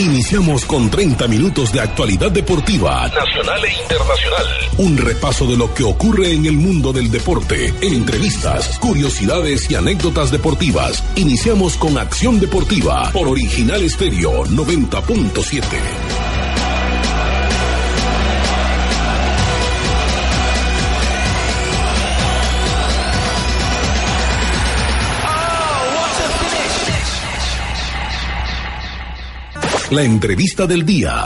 Iniciamos con 30 minutos de actualidad deportiva, nacional e internacional. Un repaso de lo que ocurre en el mundo del deporte, entrevistas, curiosidades y anécdotas deportivas. Iniciamos con Acción Deportiva por Original Estéreo 90.7. La entrevista del día.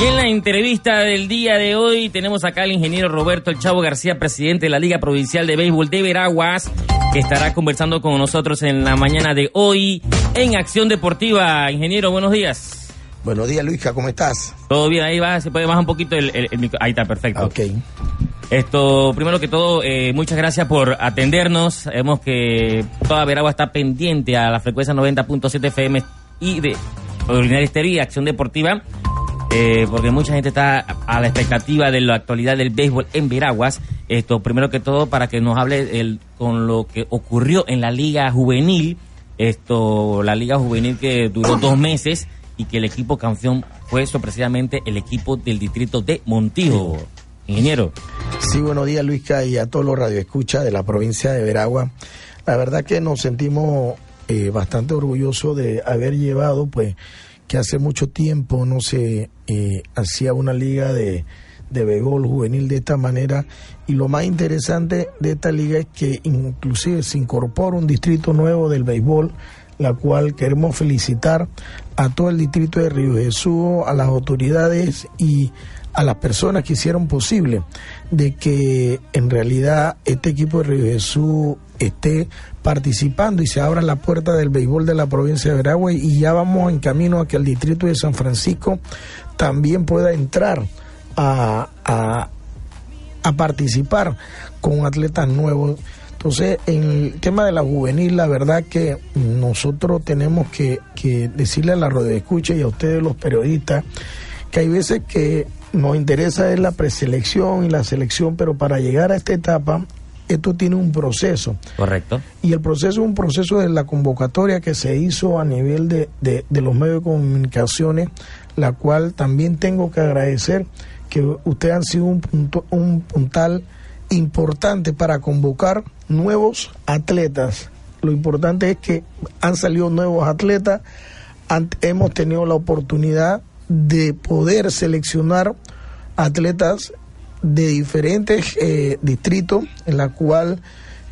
Y en la entrevista del día de hoy tenemos acá al ingeniero Roberto El Chavo García, presidente de la Liga Provincial de Béisbol de Veraguas, que estará conversando con nosotros en la mañana de hoy en Acción Deportiva. Ingeniero, buenos días. Buenos días, Luisca, ¿cómo estás? Todo bien, ahí va, se puede bajar un poquito el, el, el micro. Ahí está, perfecto. Ok. Esto, primero que todo, eh, muchas gracias por atendernos. Sabemos que toda Veragua está pendiente a la frecuencia 90.7 FM y de Ordinaria Estéreo y Acción Deportiva, eh, porque mucha gente está a la expectativa de la actualidad del béisbol en Veraguas. Esto, primero que todo, para que nos hable el, con lo que ocurrió en la Liga Juvenil. Esto, la Liga Juvenil que duró dos meses y que el equipo campeón fue sorpresivamente el equipo del distrito de Montijo. Ingeniero. Sí, buenos días, Luisca, y a todos los radioescuchas de la provincia de Veragua. La verdad que nos sentimos eh, bastante orgullosos de haber llevado, pues, que hace mucho tiempo no se eh, hacía una liga de, de béisbol juvenil de esta manera. Y lo más interesante de esta liga es que inclusive se incorpora un distrito nuevo del béisbol, la cual queremos felicitar a todo el distrito de Río Jesús, a las autoridades y a las personas que hicieron posible de que en realidad este equipo de Río Jesús esté participando y se abra la puerta del béisbol de la provincia de Veragua y ya vamos en camino a que el distrito de San Francisco también pueda entrar a, a, participar con atletas nuevos. Entonces, en el tema de la juvenil, la verdad que nosotros tenemos que, que decirle a la escucha y a ustedes los periodistas que hay veces que nos interesa es la preselección y la selección, pero para llegar a esta etapa, esto tiene un proceso. Correcto. Y el proceso es un proceso de la convocatoria que se hizo a nivel de, de, de los medios de comunicaciones, la cual también tengo que agradecer que ustedes han sido un, punto, un puntal importante para convocar nuevos atletas. Lo importante es que han salido nuevos atletas, han, hemos tenido la oportunidad de poder seleccionar atletas de diferentes eh, distritos, en la cual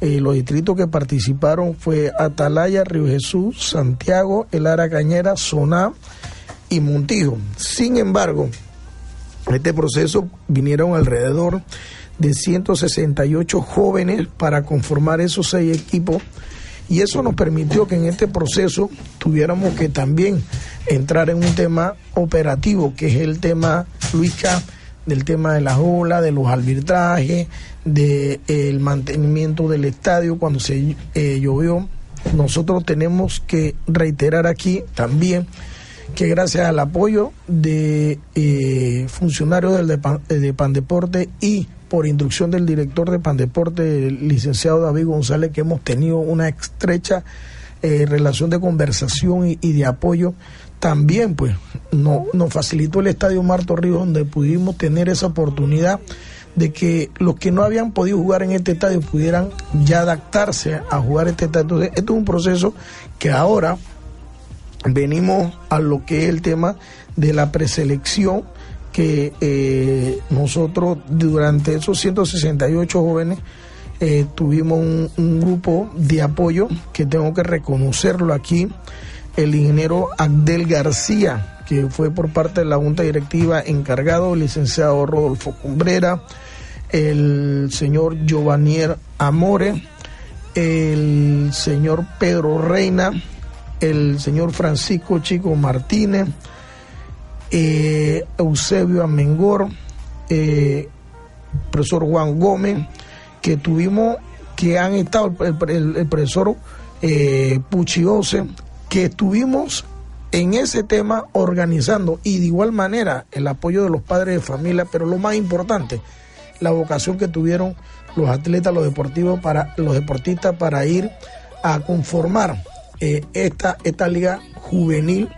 eh, los distritos que participaron fue Atalaya, Río Jesús, Santiago, El Aracañera, Soná y Montijo. Sin embargo, en este proceso vinieron alrededor de 168 jóvenes para conformar esos seis equipos y eso nos permitió que en este proceso tuviéramos que también entrar en un tema operativo, que es el tema, Luisca, del tema de las olas, de los arbitrajes, del de, mantenimiento del estadio cuando se eh, llovió. Nosotros tenemos que reiterar aquí también que gracias al apoyo de eh, funcionarios del de, de Pandeporte y por instrucción del director de Pandeporte, el licenciado David González, que hemos tenido una estrecha eh, relación de conversación y, y, de apoyo, también pues no, nos facilitó el Estadio Marto Ríos, donde pudimos tener esa oportunidad de que los que no habían podido jugar en este estadio pudieran ya adaptarse a jugar este estadio. Entonces, esto es un proceso que ahora venimos a lo que es el tema de la preselección que eh, nosotros durante esos 168 jóvenes eh, tuvimos un, un, grupo de apoyo que tengo que reconocerlo aquí, el ingeniero Abdel García, que fue por parte de la Junta Directiva encargado, el licenciado Rodolfo Cumbrera, el señor Giovannier Amore, el señor Pedro Reina, el señor Francisco Chico Martínez, eh, Eusebio Amengor, eh, profesor Juan Gómez, que tuvimos, que han estado, el, profesor eh, Puchiose, que estuvimos en ese tema organizando y de igual manera el apoyo de los padres de familia, pero lo más importante, la vocación que tuvieron los atletas, los deportivos para los deportistas para ir a conformar eh, esta, esta liga juvenil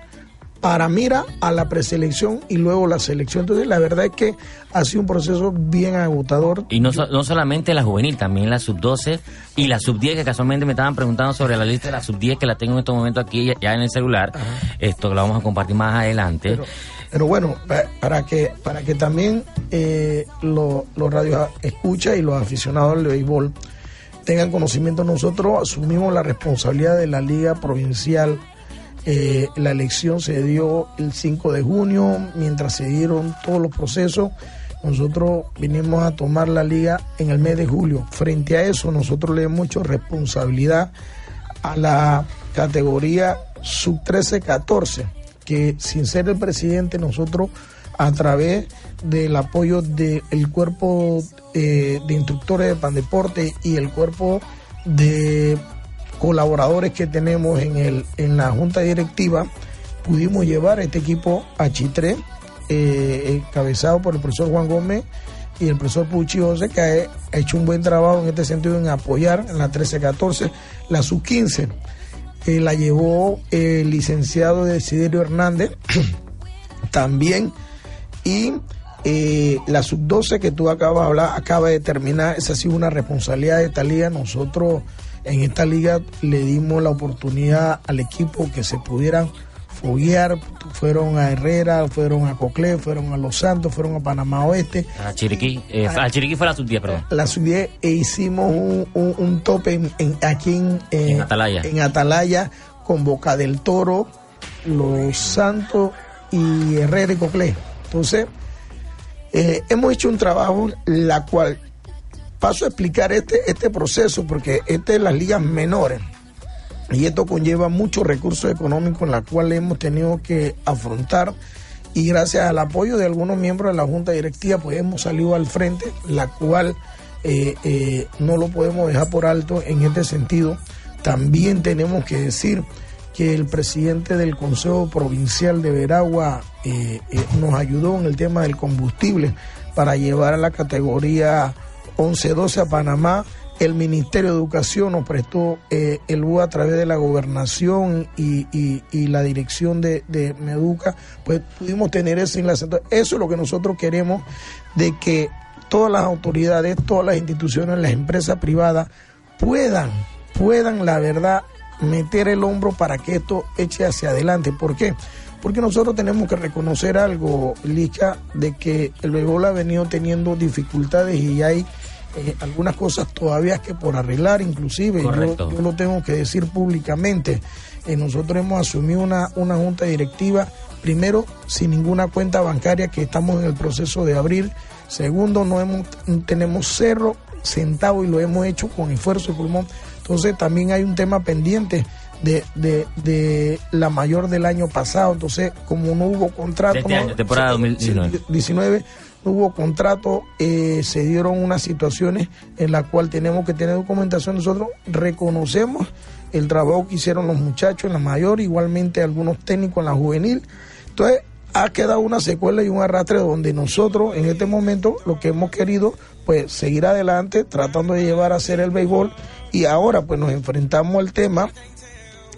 para mira a la preselección y luego la selección. Entonces, la verdad es que ha sido un proceso bien agotador. Y no, no solamente la juvenil, también la sub-12 y la sub-10, que casualmente me estaban preguntando sobre la lista de la sub-10, que la tengo en este momento aquí ya en el celular. Esto lo vamos a compartir más adelante. Pero, bueno, para que, para que también eh, los radios escucha y los aficionados del béisbol tengan conocimiento, nosotros asumimos la responsabilidad de la Liga Provincial eh, la elección se dio el 5 de junio, mientras se dieron todos los procesos. Nosotros vinimos a tomar la liga en el mes de julio. Frente a eso, nosotros le hemos hecho responsabilidad a la categoría sub 13-14, que sin ser el presidente, nosotros a través del apoyo del cuerpo eh, de instructores de Pandeporte y el cuerpo de colaboradores que tenemos en, el, en la junta directiva, pudimos llevar este equipo a Chitré, eh, encabezado por el profesor Juan Gómez y el profesor Puchi José, que ha, hecho un buen trabajo en este sentido en apoyar en la 13-14, la sub-15. Eh, la llevó el licenciado Desiderio Hernández también y eh, la sub-12 que tú acabas de hablar acaba de terminar, esa ha sido una responsabilidad de esta liga. Nosotros en esta liga le dimos la oportunidad al equipo que se pudieran foguear, fueron a Herrera, fueron a Coclé, fueron a Los Santos, fueron a Panamá Oeste. A Chiriquí, eh, a, Chiriquí fue la sub-10, perdón. La sub-10 e hicimos un, tope en, aquí en, Atalaya. en Atalaya con Boca del Toro, Los Santos y Herrera y Coclé. Entonces, eh, hemos hecho un trabajo la cual paso a explicar este, este proceso porque este es las ligas menores y esto conlleva muchos recursos económicos en los cuales hemos tenido que afrontar y gracias al apoyo de algunos miembros de la Junta Directiva pues hemos salido al frente, la cual eh, eh, no lo podemos dejar por alto en este sentido. También tenemos que decir que el presidente del Consejo Provincial de Veragua eh, nos ayudó en el tema del combustible para llevar a la categoría 11-12 a Panamá. El Ministerio de Educación nos prestó eh, el BUA a través de la gobernación y, la dirección de, Meduca, pues pudimos tener ese enlace. Eso es lo que nosotros queremos, de que todas las autoridades, todas las instituciones, las empresas privadas puedan, puedan, la verdad, meter el hombro para que esto eche hacia adelante. ¿Por qué? Porque nosotros tenemos que reconocer algo, Licha, de que el béisbol ha venido teniendo dificultades y hay eh, algunas cosas todavía que por arreglar, inclusive, yo, yo, lo tengo que decir públicamente. Eh, nosotros hemos asumido una, una junta directiva, primero, sin ninguna cuenta bancaria que estamos en el proceso de abrir. Segundo, no hemos, tenemos cerro centavo y lo hemos hecho con esfuerzo y pulmón. Entonces también hay un tema pendiente de, de, de, la mayor del año pasado. Entonces, como no hubo contrato. Este año, temporada 2019 hubo contrato, eh, se dieron unas situaciones en las cuales tenemos que tener documentación. Nosotros reconocemos el trabajo que hicieron los muchachos en la mayor, igualmente algunos técnicos en la juvenil. Entonces, ha quedado una secuela y un arrastre donde nosotros en este momento lo que hemos querido pues seguir adelante tratando de llevar a hacer el béisbol y ahora pues nos enfrentamos al tema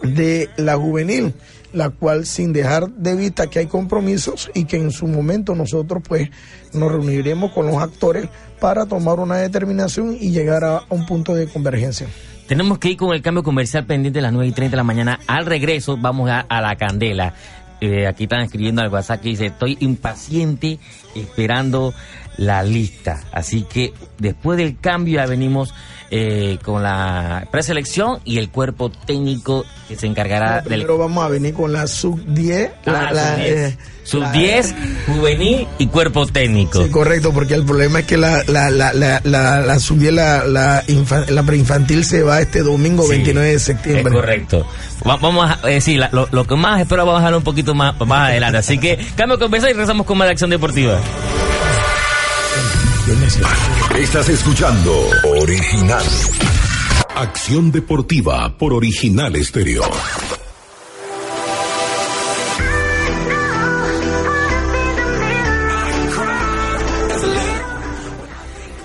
de la juvenil la cual sin dejar de vista que hay compromisos y que en su momento nosotros pues nos reuniremos con los actores para tomar una determinación y llegar a un punto de convergencia. Tenemos que ir con el cambio comercial pendiente a las 9 y 30 de la mañana. Al regreso vamos a, la candela. Eh, aquí están escribiendo al WhatsApp que dice, estoy impaciente esperando la lista. Así que después del cambio ya venimos eh, con la preselección y el cuerpo técnico que se encargará del... Pero vamos a venir con la sub-10. la, sub 10, juvenil y cuerpo técnico. Sí, correcto, porque el problema es que la, la, la, la, la, sub 10, la, la, la preinfantil se va este domingo 29 de septiembre. correcto. vamos a decir, eh, lo, lo, que más espero vamos a dejarlo un poquito más, más adelante. Así que cambio de conversa y regresamos con más de acción deportiva. Estás escuchando Original. Acción deportiva por Original Estéreo.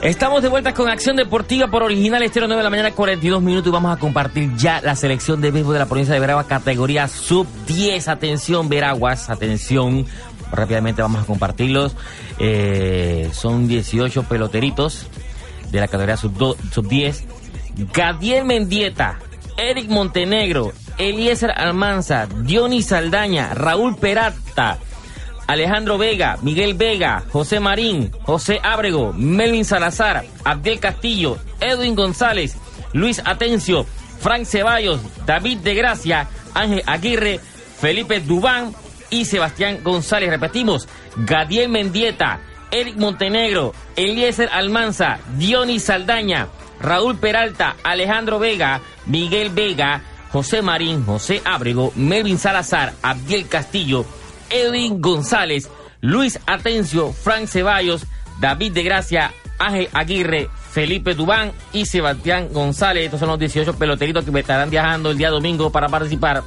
Estamos de vuelta con Acción Deportiva por Original Estero 9 de la mañana, 42 minutos y vamos a compartir ya la selección de béisbol de la provincia de Veraguas, categoría sub 10. Atención, Veraguas, atención. Rápidamente vamos a compartirlos. Eh, son 18 peloteritos de la categoría sub, sub 10. Gadiel Mendieta, Eric Montenegro, Eliezer Almanza, Diony Saldaña, Raúl Peralta. Alejandro Vega, Miguel Vega, José Marín, José Ábrego, Melvin Salazar, Abdel Castillo, Edwin González, Luis Atencio, Frank Ceballos, David de Gracia, Ángel Aguirre, Felipe Dubán y Sebastián González. Repetimos, Gadiel Mendieta, Eric Montenegro, Eliezer Almanza, Diony Saldaña, Raúl Peralta, Alejandro Vega, Miguel Vega, José Marín, José Ábrego, Melvin Salazar, Abdiel Castillo, Edwin González, Luis Atencio, Frank Ceballos, David de Gracia, Ángel Aguirre, Felipe Dubán y Sebastián González. Estos son los 18 peloteritos que estarán viajando el día domingo para participar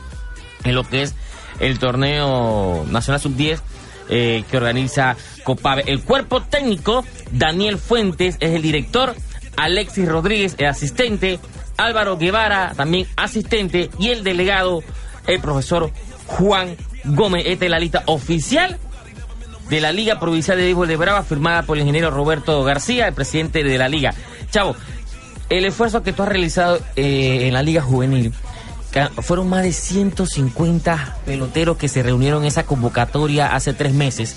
en lo que es el torneo nacional sub-10 eh, que organiza Copave. El cuerpo técnico, Daniel Fuentes es el director, Alexis Rodríguez es asistente, Álvaro Guevara también asistente y el delegado, el profesor Juan Gómez. Esta es la lista oficial de la Liga Provincial de Béisbol de Brava, firmada por el ingeniero Roberto García, el presidente de la Liga. Chavo, el esfuerzo que tú has realizado eh, en la Liga Juvenil, fueron más de 150 peloteros que se reunieron en esa convocatoria hace tres meses.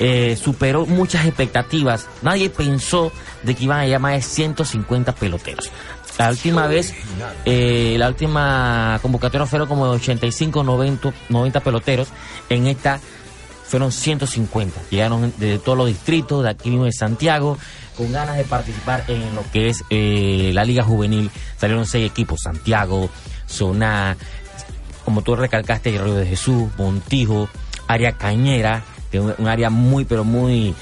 Eh, superó muchas expectativas. Nadie pensó de que iban a más de 150 peloteros. La última vez, eh, la última convocatoria fueron como 85, 90, 90 peloteros. En esta fueron 150. Llegaron de todos los distritos, de aquí mismo de Santiago, con ganas de participar en lo que es eh, la Liga Juvenil. Salieron seis equipos, Santiago, Soná, como tú recalcaste, Río de Jesús, Montijo, área Cañera, que es un área muy, pero muy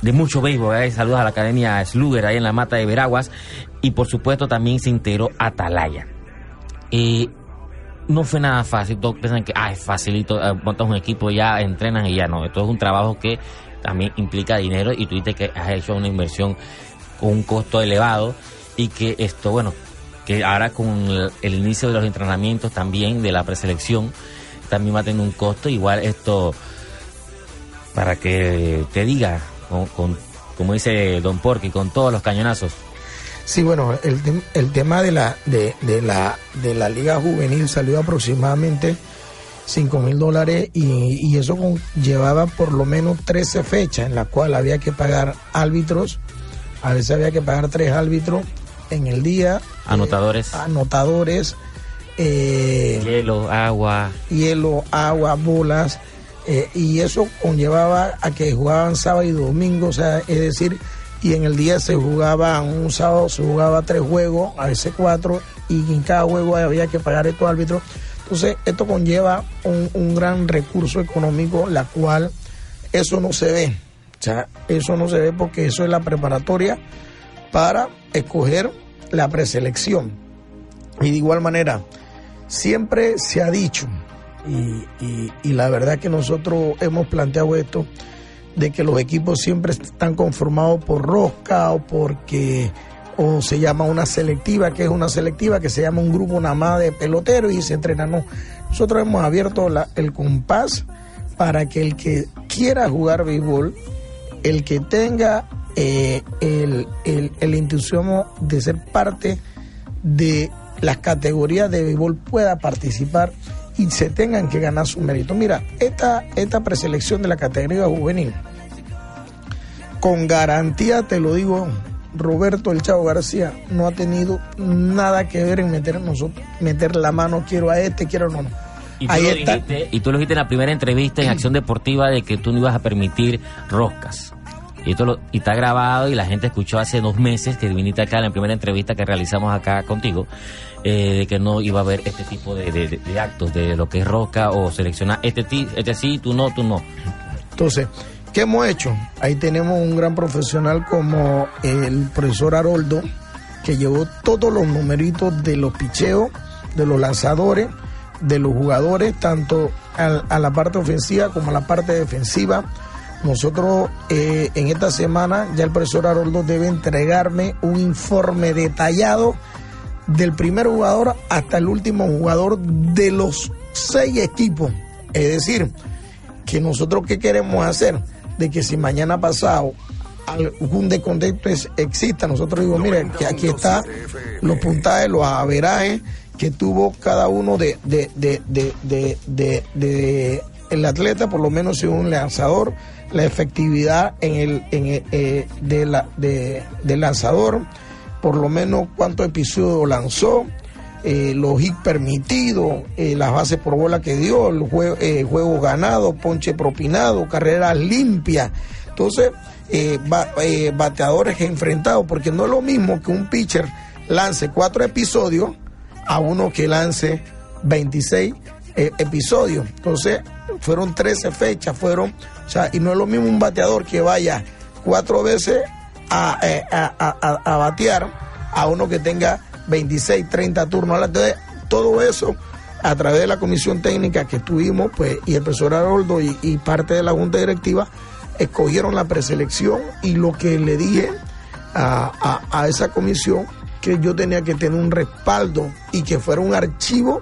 de mucho béisbol. ¿eh? Saludos a la Academia Sluger ahí en la Mata de Veraguas. Y por supuesto también se integró Atalaya. y no fue nada fácil. Todos piensan que ah, es facilito, eh, montas un equipo, ya entrenan y ya no. Esto es un trabajo que también implica dinero y tú dices que has hecho una inversión con un costo elevado y que esto, bueno, que ahora con el, inicio de los entrenamientos también de la preselección, también va a tener un costo. Igual esto, para que te diga, con, como dice Don Porky, con todos los cañonazos. Sí, bueno, el, el tema de la, de, de, la, de la liga juvenil salió aproximadamente 5 mil dólares y, y, eso llevaba por lo menos 13 fechas en las cuales había que pagar árbitros, a veces había que pagar tres árbitros en el día. Anotadores. Eh, anotadores. Eh, hielo, agua. Hielo, agua, bolas. Eh, y eso conllevaba a que jugaban sábado y domingo, o sea, es decir, y en el día se jugaba, un sábado se jugaba tres juegos, a veces cuatro, y en cada juego había que pagar estos árbitros. Entonces, esto conlleva un, un gran recurso económico, la cual eso no se ve. O sea, eso no se ve porque eso es la preparatoria para escoger la preselección. Y de igual manera, siempre se ha dicho, y, la verdad que nosotros hemos planteado esto, de que los equipos siempre están conformados por rosca o porque o se llama una selectiva, que es una selectiva, que se llama un grupo nada más de peloteros y se entrenan. No. Nosotros hemos abierto el compás para que el que quiera jugar béisbol, el que tenga eh, el, el, el entusiasmo de ser parte de las categorías de béisbol pueda participar y se tengan que ganar su mérito. Mira, esta, esta preselección de la categoría juvenil, con garantía te lo digo Roberto El Chavo García no ha tenido nada que ver en meter nosotros, meter la mano, quiero a este, quiero no. Y tú, lo dijiste, y tú lo dijiste en la primera entrevista en Acción Deportiva de que tú no ibas a permitir roscas. Y, esto y está grabado y la gente escuchó hace dos meses que viniste acá en la primera entrevista que realizamos acá contigo, eh, de que no iba a haber este tipo de, de, actos, de lo que es rosca o seleccionar este, este sí, tú no, tú no. Entonces, ¿qué hemos hecho? Ahí tenemos un gran profesional como el profesor Haroldo, que llevó todos los numeritos de los picheos, de los lanzadores, de los jugadores, tanto a, la parte ofensiva como a la parte defensiva. Nosotros eh, en esta semana ya el profesor Haroldo debe entregarme un informe detallado del primer jugador hasta el último jugador de los seis equipos. Es decir, que nosotros qué queremos hacer, de que si mañana pasado algún descontento exista, nosotros digo, miren, que aquí está los puntajes, los averajes que tuvo cada uno de, de, de, el atleta, por lo menos según un lanzador, la efectividad en el, en eh, de la, de, del lanzador, por lo menos cuántos episodios lanzó, eh, los hits permitidos, eh, las bases por bola que dio, el juego, eh, juego ganado, ponche propinado, carreras limpias. Entonces, bateadores enfrentados, porque no es lo mismo que un pitcher lance cuatro episodios a uno que lance 26 episodios. Entonces, fueron 13 fechas, fueron, o sea, y no es lo mismo un bateador que vaya cuatro veces a, a, a batear a uno que tenga 26, 30 turnos. Entonces, todo eso a través de la comisión técnica que tuvimos, pues, y el profesor Haroldo y, parte de la junta directiva, escogieron la preselección y lo que le dije a, a, esa comisión, que yo tenía que tener un respaldo y que fuera un archivo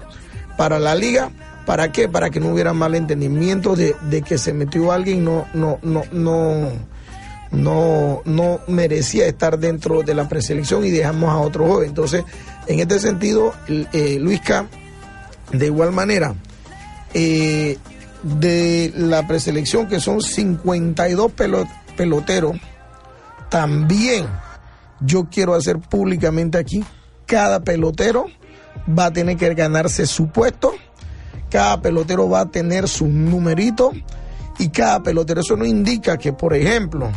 para la liga. ¿Para qué? Para que no hubiera malentendimiento de, de que se metió alguien, no, no, no, no no, no merecía estar dentro de la preselección y dejamos a otro joven. Entonces, en este sentido, eh, Luisca, de igual manera, eh, de la preselección, que son 52 peloteros, también yo quiero hacer públicamente aquí, cada pelotero va a tener que ganarse su puesto, cada pelotero va a tener su numerito y cada pelotero, eso no indica que, por ejemplo,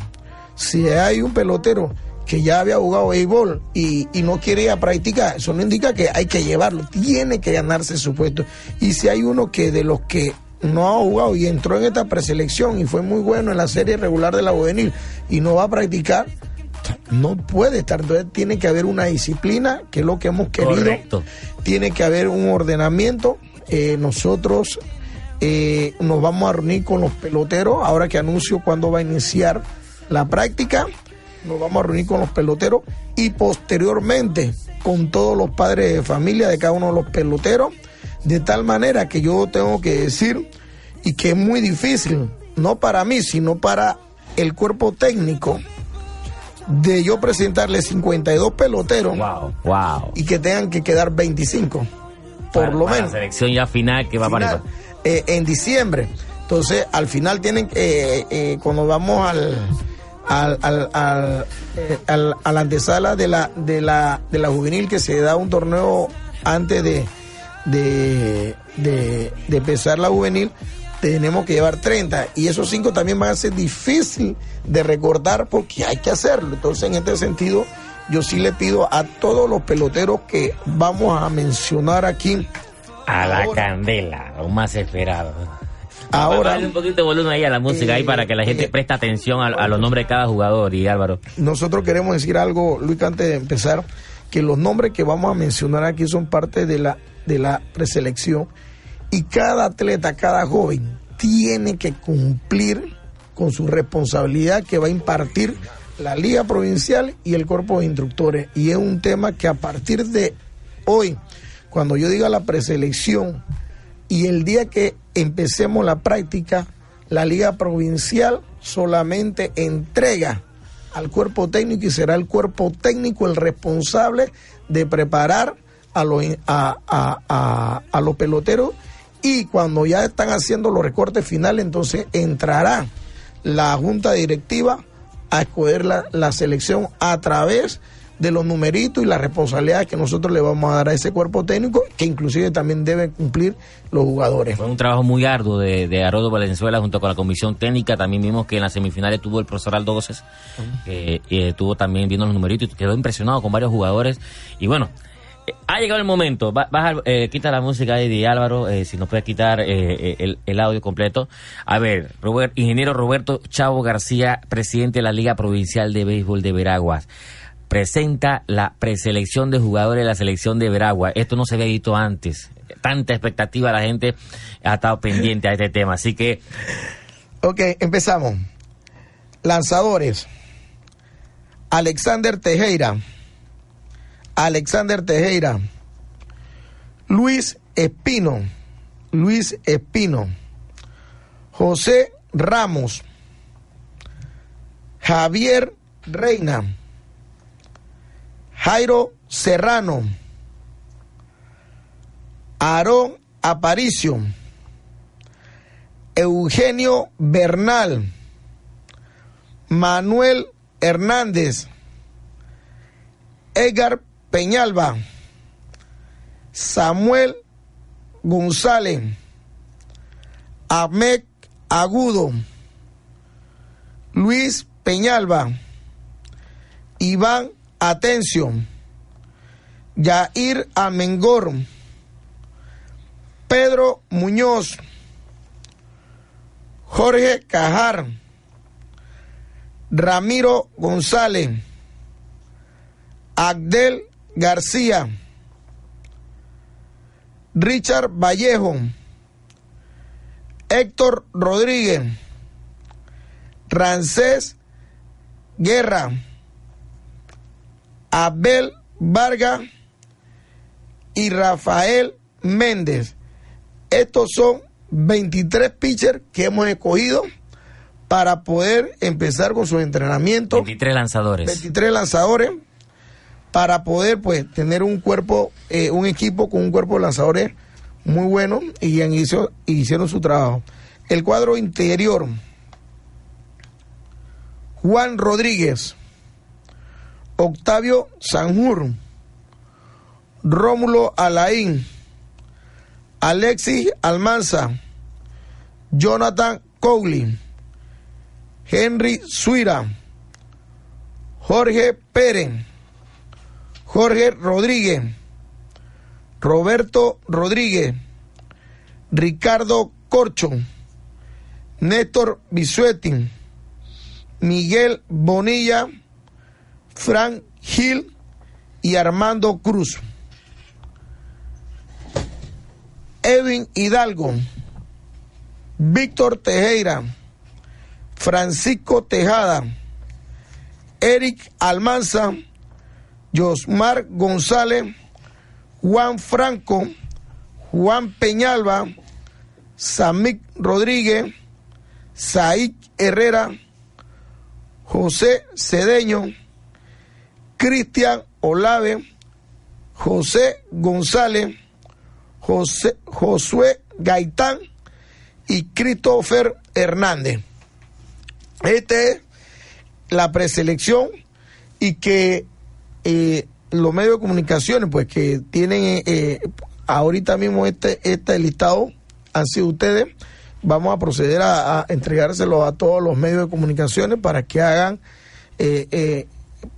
si hay un pelotero que ya había jugado béisbol y, y no quiere ir a practicar, eso no indica que hay que llevarlo, tiene que ganarse su puesto. Y si hay uno que de los que no ha jugado y entró en esta preselección y fue muy bueno en la serie regular de la juvenil y no va a practicar, no puede estar. Entonces tiene que haber una disciplina, que es lo que hemos querido. Tiene que haber un ordenamiento. Eh, nosotros eh, nos vamos a reunir con los peloteros, ahora que anuncio cuándo va a iniciar la práctica, nos vamos a reunir con los peloteros. Y posteriormente con todos los padres de familia de cada uno de los peloteros, de tal manera que yo tengo que decir, y que es muy difícil, no para mí, sino para el cuerpo técnico, de yo presentarle 52 peloteros wow, y que tengan que quedar 25, por lo menos. La selección ya final que va a aparecer. Eh, en diciembre. Entonces, al final tienen que, eh, eh, cuando vamos al al, al, eh, al, a la antesala de la, de, la, de la juvenil que se da un torneo antes de, de, de, empezar la juvenil, tenemos que llevar 30 y esos cinco también van a ser difícil de recordar porque hay que hacerlo. Entonces, en este sentido, yo sí le pido a todos los peloteros que vamos a mencionar aquí. A la candela, lo más esperado. Ahora. un poquito de volumen ahí a la música ahí para que la gente eh, preste atención a, los nombres de cada jugador y Álvaro. Nosotros queremos decir algo, Luis, antes de empezar, que los nombres que vamos a mencionar aquí son parte de la, de la preselección y cada atleta, cada joven tiene que cumplir con su responsabilidad que va a impartir la Liga Provincial y el Cuerpo de Instructores. Y es un tema que a partir de hoy, cuando yo diga la preselección, y el día que empecemos la práctica, la liga provincial solamente entrega al cuerpo técnico y será el cuerpo técnico el responsable de preparar a los, peloteros y cuando ya están haciendo los recortes finales, entonces entrará la junta directiva a escoger la, la selección a través de los numeritos y las responsabilidades que nosotros le vamos a dar a ese cuerpo técnico, que inclusive también deben cumplir los jugadores. Fue un trabajo muy arduo de, de Valenzuela junto con la comisión técnica. También vimos que en las semifinales tuvo el profesor Aldo Goces, que eh, tuvo también viendo los numeritos y quedó impresionado con varios jugadores. Y bueno, eh, ha llegado el momento. Baja, eh, quita la música de Álvaro, eh, si nos puede quitar eh, el, audio completo. A ver, Robert, ingeniero Roberto Chavo García, presidente de la Liga Provincial de Béisbol de Veraguas presenta la preselección de jugadores de la selección de Veragua. Esto no se había visto antes. Tanta expectativa, la gente ha estado pendiente a este tema. Así que. Ok, empezamos. Lanzadores. Alexander Tejera. Alexander Tejera. Luis Espino. Luis Espino. José Ramos. Javier Reina. Jairo Serrano, Aarón Aparicio, Eugenio Bernal, Manuel Hernández, Edgar Peñalba, Samuel González, Ahmed Agudo, Luis Peñalba, Iván Atención. Yair Amengor. Pedro Muñoz. Jorge Cajar. Ramiro González. Agdel García. Richard Vallejo. Héctor Rodríguez. Rancés Guerra. Abel Vargas y Rafael Méndez. Estos son 23 pitchers que hemos escogido para poder empezar con sus entrenamientos. 23 lanzadores. 23 lanzadores para poder pues tener un cuerpo, eh, un equipo con un cuerpo de lanzadores muy bueno y han hizo, hicieron su trabajo. El cuadro interior, Juan Rodríguez, Octavio Sanjur, Rómulo Alain, Alexis Almanza, Jonathan Cowley, Henry Suira, Jorge Pérez, Jorge Rodríguez, Roberto Rodríguez, Ricardo Corcho, Néstor Bisuetin, Miguel Bonilla, Frank Gil y Armando Cruz. Edwin Hidalgo, Víctor Tejera, Francisco Tejada, Eric Almanza, Josmar González, Juan Franco, Juan Peñalba, Samic Rodríguez, Said Herrera, José Cedeño, Cristian Olave, José González, José, Josué Gaitán y Christopher Hernández. Esta es la preselección y que eh, los medios de comunicaciones, pues que tienen eh, ahorita mismo este, este listado, han sido ustedes. Vamos a proceder a, a entregárselo a todos los medios de comunicaciones para que hagan eh, eh,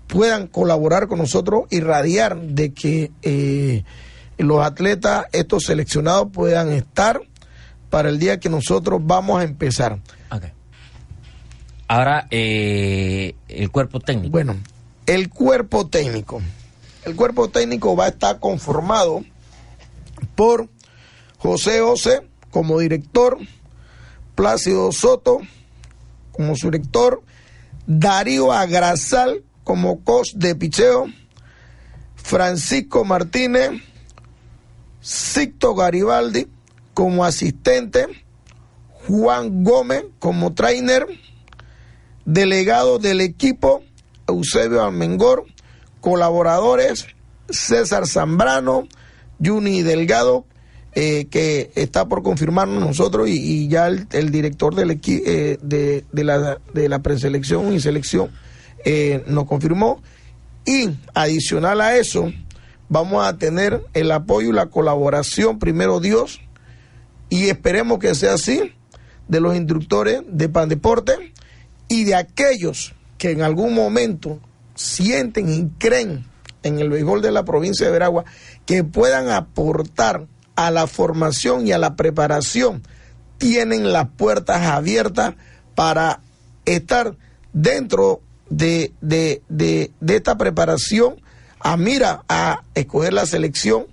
puedan colaborar con nosotros y radiar de que eh, los atletas, estos seleccionados, puedan estar para el día que nosotros vamos a empezar. Okay. Ahora, eh, el cuerpo técnico. Bueno, el cuerpo técnico. El cuerpo técnico va a estar conformado por José José como director, Plácido Soto como su director, Darío Agrasal como coach de picheo, Francisco Martínez, Sicto Garibaldi como asistente, Juan Gómez como trainer, delegado del equipo, Eusebio Almengor, colaboradores, César Zambrano, Juni Delgado eh, que está por confirmarnos nosotros y, ya el, director del eh, de, de, la, de la preselección y selección eh, nos confirmó. Y adicional a eso, vamos a tener el apoyo y la colaboración, primero Dios, y esperemos que sea así, de los instructores de Pandeporte y de aquellos que en algún momento sienten y creen en el béisbol de la provincia de Veragua que puedan aportar a la formación y a la preparación, tienen las puertas abiertas para estar dentro de, de, de, esta preparación. A mira a escoger la selección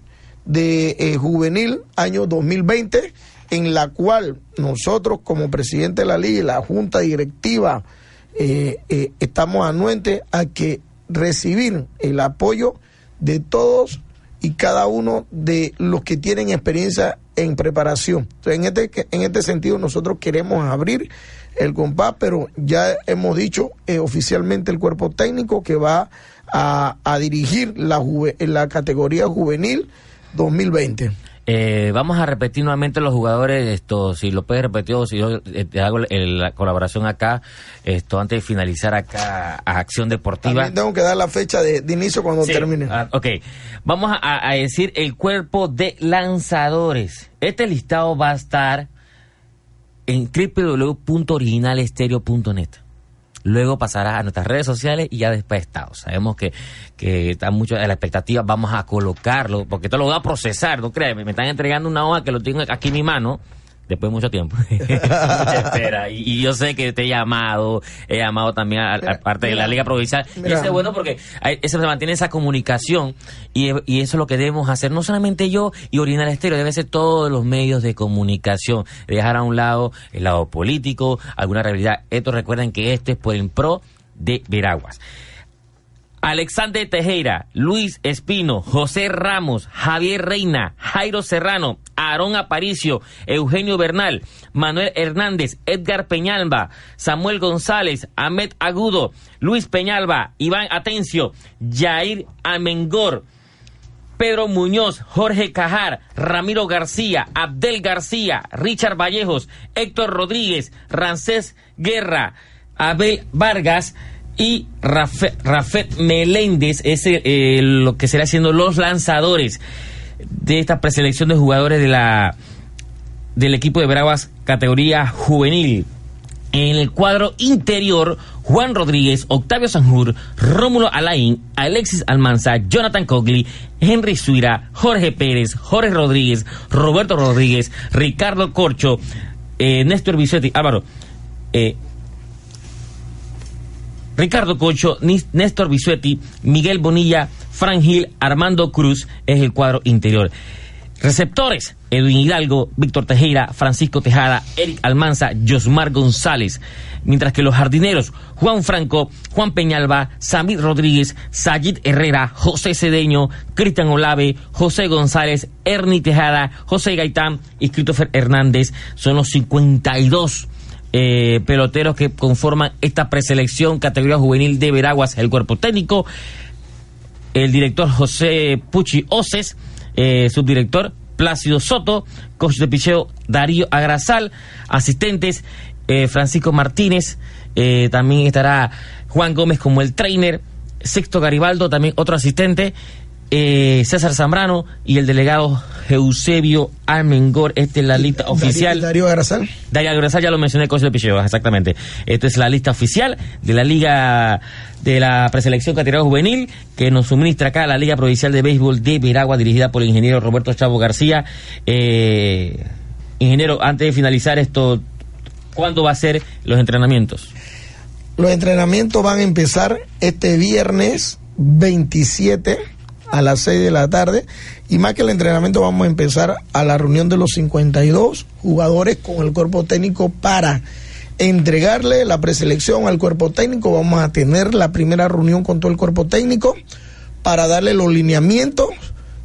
de eh, juvenil año 2020 en la cual nosotros como presidente de la liga la junta directiva eh, eh, estamos anuentes a que recibir el apoyo de todos y cada uno de los que tienen experiencia en preparación. en este, en este sentido nosotros queremos abrir el compás, pero ya hemos dicho eh, oficialmente el cuerpo técnico que va a, a dirigir la, la categoría juvenil 2020. Eh, vamos a repetir nuevamente los jugadores, esto, si lo puedes repetir o si yo eh, te hago la colaboración acá, esto antes de finalizar acá a Acción Deportiva. También tengo que dar la fecha de, inicio cuando termine. Ah, ok, vamos a, decir el cuerpo de lanzadores. Este listado va a estar en www.originalestereo.net luego pasará a nuestras redes sociales y ya después está. Sabemos que, que está mucho de la expectativa, vamos a colocarlo, porque esto lo voy a procesar, no créeme, me están entregando una hoja que lo tengo aquí en mi mano, después de mucho tiempo. espera. Y, yo sé que te he llamado, he llamado también a, parte de la Liga Provincial. y eso es bueno porque se mantiene esa comunicación y, y, eso es lo que debemos hacer. No solamente yo y Original Estéreo, debe ser todos los medios de comunicación. Dejar a un lado el lado político, alguna realidad. Esto recuerden que este es por el pro de Veraguas. Alexander Tejera, Luis Espino, José Ramos, Javier Reina, Jairo Serrano, Aarón Aparicio, Eugenio Bernal, Manuel Hernández, Edgar Peñalba, Samuel González, Ahmed Agudo, Luis Peñalba, Iván Atencio, Jair Amengor, Pedro Muñoz, Jorge Cajar, Ramiro García, Abdel García, Richard Vallejos, Héctor Rodríguez, Rancés Guerra, Abel Vargas, y Rafet, Meléndez es eh, lo que será siendo los lanzadores de esta preselección de jugadores de la del equipo de Bravas categoría juvenil. En el cuadro interior, Juan Rodríguez, Octavio Sanjur, Rómulo Alain, Alexis Almanza, Jonathan Cogli, Henry Suira, Jorge Pérez, Jorge Rodríguez, Roberto Rodríguez, Ricardo Corcho, eh, Néstor Bicetti, Álvaro, eh, Ricardo Cocho, Néstor Bisuetti, Miguel Bonilla, Fran Gil, Armando Cruz es el cuadro interior. Receptores, Edwin Hidalgo, Víctor Tejera, Francisco Tejada, Eric Almanza, Josmar González. Mientras que los jardineros, Juan Franco, Juan Peñalba, Samir Rodríguez, Sayid Herrera, José Cedeño, Cristian Olave, José González, Ernie Tejada, José Gaitán y Christopher Hernández son los 52 eh, peloteros que conforman esta preselección categoría juvenil de Veraguas, el cuerpo técnico, el director José Puchi Oces, eh, subdirector Plácido Soto, coach de picheo Darío Agrasal, asistentes eh, Francisco Martínez, también estará Juan Gómez como el trainer, Sexto Garibaldo, también otro asistente, eh, César Zambrano y el delegado Eusebio Armengor. Esta es la lista oficial. Darío Agrazal. Darío Agrazal, ya lo mencioné, Coche de Picheo, exactamente. Esta es la lista oficial de la Liga de la Preselección Categoría Juvenil que nos suministra acá la Liga Provincial de Béisbol de Veragua, dirigida por el ingeniero Roberto Chavo García. Eh, ingeniero, antes de finalizar esto, ¿cuándo va a ser los entrenamientos? Los entrenamientos van a empezar este viernes 27 a las 6 de la tarde. Y más que el entrenamiento, vamos a empezar a la reunión de los 52 jugadores con el cuerpo técnico para entregarle la preselección al cuerpo técnico. Vamos a tener la primera reunión con todo el cuerpo técnico para darle los lineamientos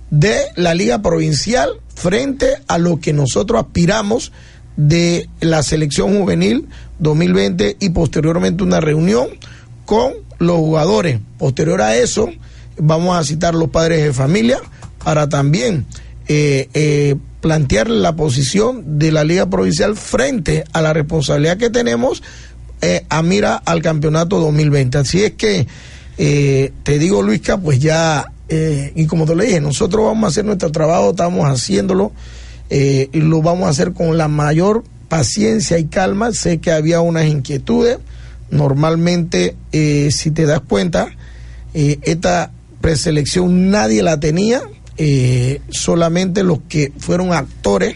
de la liga provincial frente a lo que nosotros aspiramos de la selección juvenil 2020 y posteriormente una reunión con los jugadores. Posterior a eso, vamos a citar los padres de familia para también eh, eh, plantear la posición de la Liga Provincial frente a la responsabilidad que tenemos eh, a mira al campeonato 2020. Así es que te digo, Luisca, pues ya, y como te lo dije, nosotros vamos a hacer nuestro trabajo, estamos haciéndolo lo vamos a hacer con la mayor paciencia y calma. Sé que había unas inquietudes. Normalmente, si te das cuenta, esta preselección nadie la tenía eh, solamente los que fueron actores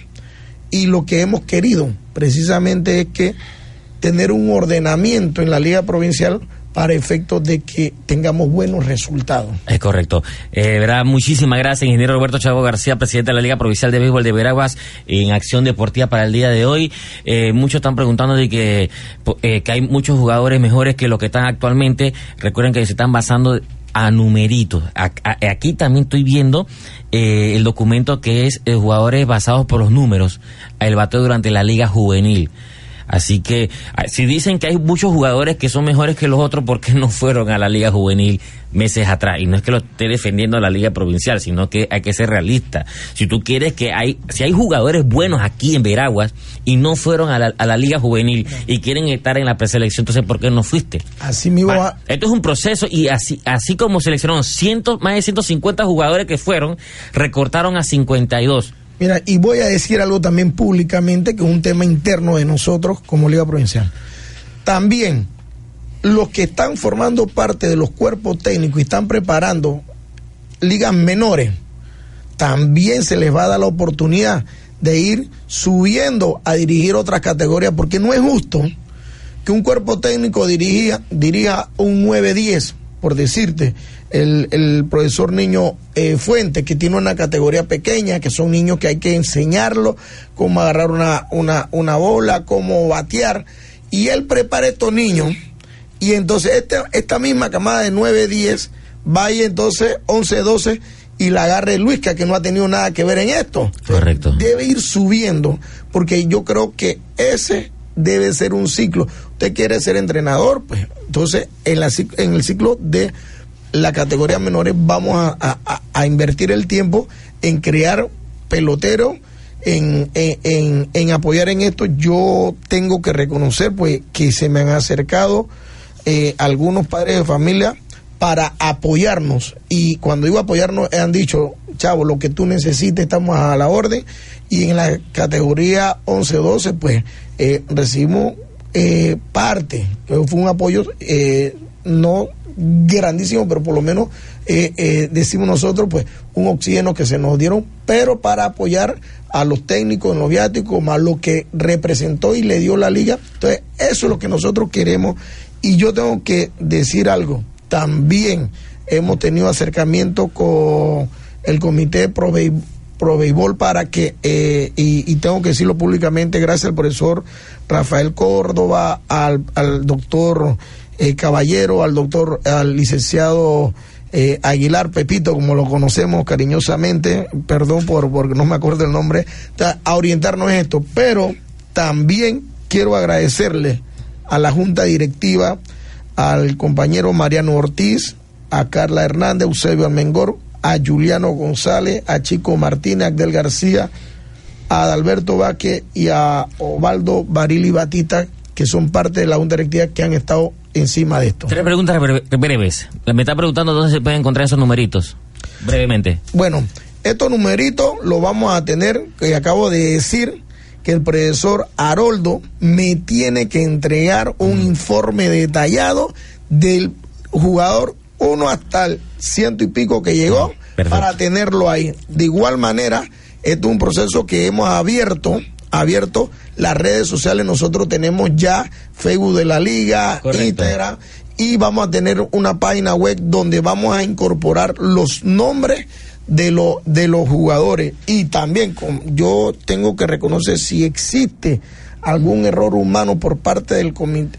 y lo que hemos querido precisamente es que tener un ordenamiento en la liga provincial para efectos de que tengamos buenos resultados. Es correcto. Eh, verá, muchísimas gracias, ingeniero Roberto Chavo García, presidente de la Liga Provincial de Béisbol de Veraguas, en acción deportiva para el día de hoy. Eh, muchos están preguntando de que, eh, que hay muchos jugadores mejores que los que están actualmente. Recuerden que se están basando a numeritos. aquí también estoy viendo eh, el documento que es eh, jugadores basados por los números, el bateo durante la liga juvenil. Así que ah, si dicen que hay muchos jugadores que son mejores que los otros, ¿por qué no fueron a la liga juvenil meses atrás? Y no es que lo esté defendiendo la liga provincial, sino que hay que ser realista. Si tú quieres que hay, si hay jugadores buenos aquí en Veraguas y no fueron a la, liga juvenil y quieren estar en la preselección, entonces ¿por qué no fuiste? Así mismo. esto es un proceso y así, así como seleccionaron cientos, más de 150 jugadores que fueron, recortaron a 52 Mira, y voy a decir algo también públicamente, que es un tema interno de nosotros como Liga Provincial. También los que están formando parte de los cuerpos técnicos y están preparando ligas menores, también se les va a dar la oportunidad de ir subiendo a dirigir otras categorías, porque no es justo que un cuerpo técnico dirija, dirija un 9-10, por decirte, el, profesor Niño eh, Fuente, que tiene una categoría pequeña, que son niños que hay que enseñarlo cómo agarrar una, una, una bola, cómo batear, y él prepara estos niños, y entonces esta, esta misma camada de 9, 10, vaya entonces 11, 12 y la agarre Luisca, que no ha tenido nada que ver en esto. Correcto. Debe ir subiendo, porque yo creo que ese debe ser un ciclo. Usted quiere ser entrenador, pues entonces en, la, en el ciclo de la categoría menores vamos a, invertir el tiempo en crear peloteros, en, en, apoyar en esto. Yo tengo que reconocer pues que se me han acercado eh, algunos padres de familia para apoyarnos. Y cuando digo apoyarnos han dicho, chavo, lo que tú necesites estamos a la orden y en la categoría 11-12 pues eh, recibimos eh, parte, fue un apoyo eh, no grandísimo, pero por lo menos eh, eh, decimos nosotros, pues un oxígeno que se nos dieron, pero para apoyar a los técnicos en los viáticos, más lo que representó y le dio la liga. Entonces, eso es lo que nosotros queremos. Y yo tengo que decir algo, también hemos tenido acercamiento con el comité Pro, Béisbol para que, eh, y, tengo que decirlo públicamente, gracias al profesor Rafael Córdoba, al, al doctor eh, caballero, al doctor, al licenciado eh, Aguilar Pepito, como lo conocemos cariñosamente, perdón por porque no me acuerdo el nombre, a orientarnos en esto. Pero también quiero agradecerle a la Junta Directiva, al compañero Mariano Ortiz, a Carla Hernández, Eusebio Almengor, a Juliano González, a Chico Martínez, Abdel García, a Adalberto Vaque y a Ovaldo Barili Batita, que son parte de la Junta Directiva que han estado encima de esto. Tres preguntas breves. Me está preguntando dónde se pueden encontrar esos numeritos. Brevemente. Bueno, estos numeritos los vamos a tener, que acabo de decir, que el profesor Haroldo me tiene que entregar un mm. informe detallado del jugador uno hasta el ciento y pico que llegó para tenerlo ahí. De igual manera, esto es un proceso que hemos abierto abierto las redes sociales. Nosotros tenemos ya Facebook de la Liga, Instagram, y vamos a tener una página web donde vamos a incorporar los nombres de, lo, de los jugadores. Y también yo tengo que reconocer si existe algún error humano por parte del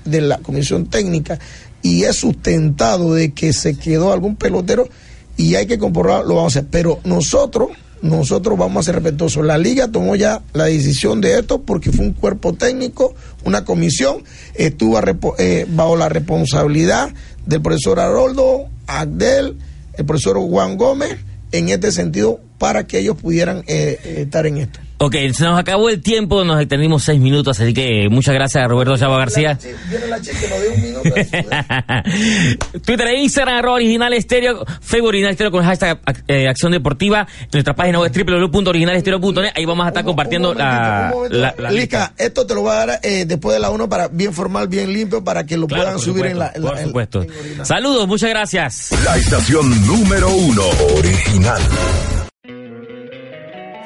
de la comisión técnica y es sustentado de que se quedó algún pelotero y hay que comprobar, lo vamos a hacer. Pero nosotros nosotros vamos a ser respetuosos. La liga tomó ya la decisión de esto porque fue un cuerpo técnico, una comisión, estuvo eh, bajo la responsabilidad del profesor Haroldo, Agdel, el profesor Juan Gómez, en este sentido, para que ellos pudieran eh, eh, estar en esto. Ok, se nos acabó el tiempo, nos extendimos seis minutos, así que muchas gracias a Roberto Chava García. Viene la chica, nos dio un minuto. Twitter e Instagram, arroba original estéreo, Facebook original estéreo con hashtag eh, acción deportiva, nuestra página web www.originalestereo.net, ahí vamos a estar compartiendo Un la, la, la Lica, esto te lo voy a dar eh, después de la 1 para bien formal, bien limpio, para que lo Claro, puedan subir en la. en por en- supuesto. en. Saludos, muchas gracias. La estación número uno original.